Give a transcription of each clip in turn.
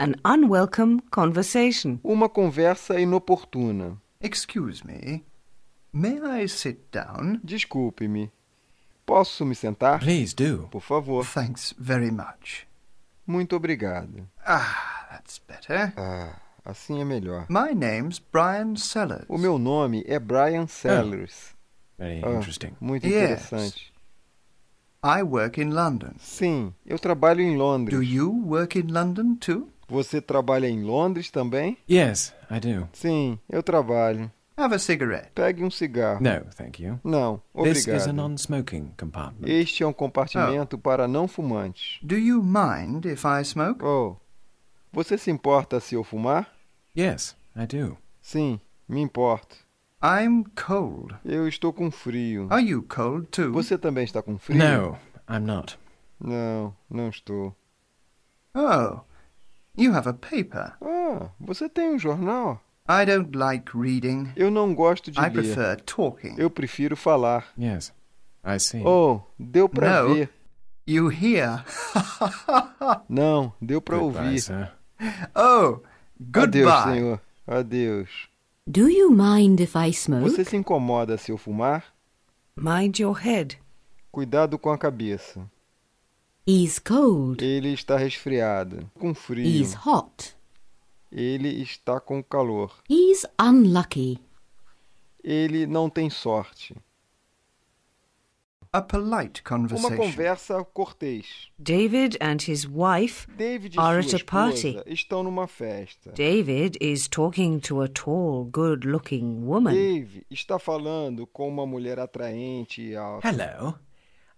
An unwelcome conversation. Uma conversa inoportuna. Excuse me. May I sit down? Desculpe-me. Posso me sentar? Please do. Por favor. Thanks very much. Muito obrigado. Ah, that's better. Ah, assim é melhor. My name's Brian Sellers. O meu nome é Brian Sellers. Very Ah, interesting. muito Yes. interessante. I work in London. Sim, eu trabalho em Londres. Do you work in London too? Você trabalha em Londres também? Yes, I do. Sim, eu trabalho. Have a cigarette. Pegue um cigarro. No, thank you. Não, This is a obrigado. non-smoking compartment. Este é um compartimento para não fumantes. Do you mind if I smoke? Oh, você se importa se eu fumar? Yes, I do. Sim, me importo. I'm cold. Eu estou com frio. Are you cold too? Você também está com frio? No, I'm not. Não, não estou. Oh, you have a paper. Ah, você tem um jornal? I don't like reading. Eu não gosto de I ler. prefer talking. Eu prefiro falar. Yes, I see. Oh, deu pra No. ver. You hear? Não, deu pra Goodbye, ouvir. sir. oh, goodbye. Adeus, senhor. Adeus. Do you mind if I smoke? Você se incomoda se eu fumar? Mind your head. Cuidado com a cabeça. He's cold. Ele está resfriado, com frio. He's hot. Ele está com calor. He's unlucky. Ele não tem sorte. A polite Uma conversation. conversa cortês. David and his wife. David e Are sua at a party. esposa estão numa festa. David is talking to a tall, good looking woman. Dave está falando com uma mulher atraente e alta. Hello.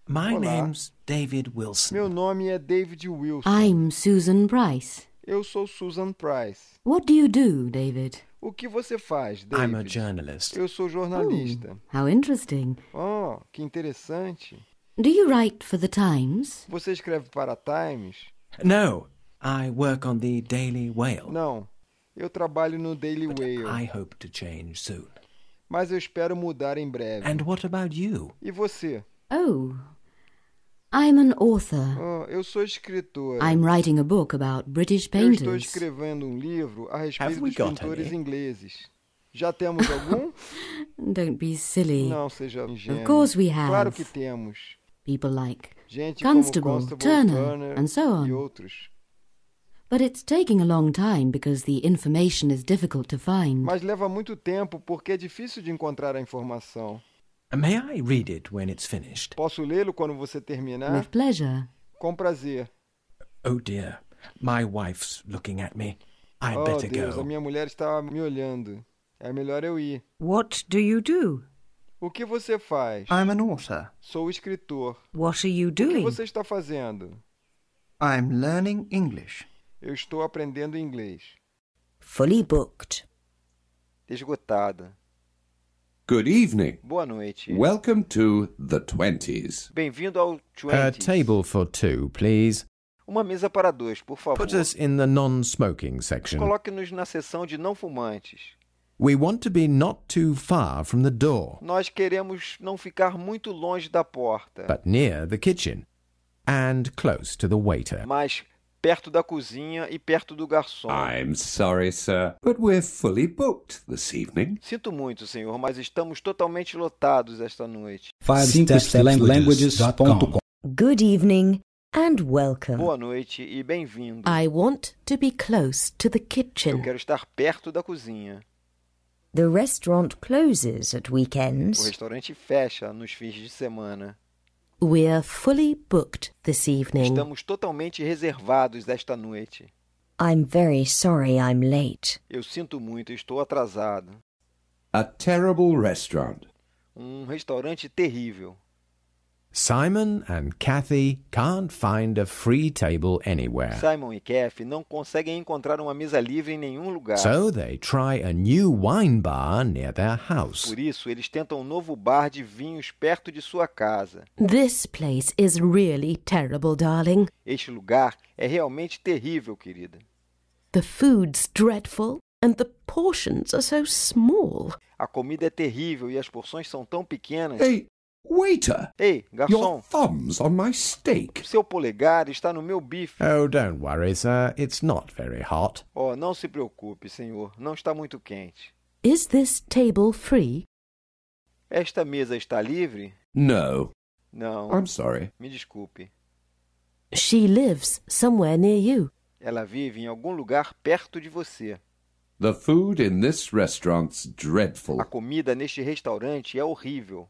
My Olá. name's David Wilson. Meu nome é David Wilson. I'm Susan Price. Eu sou Susan Price. What do you do, David? O que você faz, David? I'm a journalist. Eu sou jornalista. Oh, How interesting. Oh, que interessante. Do you write for the Times? Você escreve para a Times? No, I work on the Daily Whale. Não. Eu trabalho no Daily Whale, I hope to change soon. mas eu espero mudar em breve. And what about you? E você? Oh, I'm an author. Oh, eu sou escritora. I'm writing a book about British Eu estou painters. escrevendo um livro a respeito we dos got pintores any? ingleses. Já temos algum? Don't be silly. Não, seja ingênuo. Of course we have. Claro que temos. People like. Gente Constable, como Constable, Turner, Turner and so on. e outros. But it's taking a long time because the information is difficult to find. Mas leva muito tempo porque é difícil de encontrar a informação. May I read it when it's finished? Posso lê-lo quando você terminar? With pleasure. Com prazer. Oh dear, my wife's looking at me. I'd Oh, better Deus, a go. minha mulher está me olhando. É melhor eu ir. What do you do? O que você faz? I'm an author. Sou escritor. What are you O que doing? você está fazendo? I'm learning English. Eu estou aprendendo inglês. Fully booked. Esgotada. Good evening. Boa noite. Welcome to the 20s. Bem-vindo ao 20s. A table for two, please. Uma mesa para dois, por favor. Put us in the non smoking section. Coloque-nos na seção de não fumantes. We want to be not too far from the door, Nós queremos não ficar muito longe da porta, but near the kitchen and close to the waiter. mas perto da cozinha e perto do garçom. I'm sorry, sir, but we're fully booked this evening. Sinto muito, senhor, mas estamos totalmente lotados esta noite. Languages.com. Good evening and welcome. Boa noite e bem-vindo. I want to be close to the Eu kitchen. quero estar perto da cozinha. The restaurant closes at O weekends. restaurante fecha nos fins de semana. We're fully booked this evening. Estamos totalmente reservados esta noite. I'm very sorry I'm late. Eu sinto muito, estou atrasado. A terrible restaurant. Um restaurante terrível. Simon and Kathy can't find a free table anywhere. Simon e Kathy não conseguem encontrar uma mesa livre em nenhum lugar. So they try a new wine bar near their house. Por isso, eles tentam um novo bar de vinhos perto de sua casa. This place is really terrible, darling. Este lugar é realmente terrível, querida. The food's dreadful and the portions are so small. A comida é terrível e as porções são tão pequenas. Hey, Waiter! Ei, Your garçom, thumb's on my steak. seu polegar está no meu bife. Oh, don't worry, sir. It's not very hot. Oh, não se preocupe, senhor. Não está muito quente. Is this table free? Esta mesa está livre? No. Não. I'm sorry. Me desculpe. She lives somewhere near you. Ela vive em algum lugar perto de você. The food in this restaurant's dreadful. A comida neste restaurante é horrível.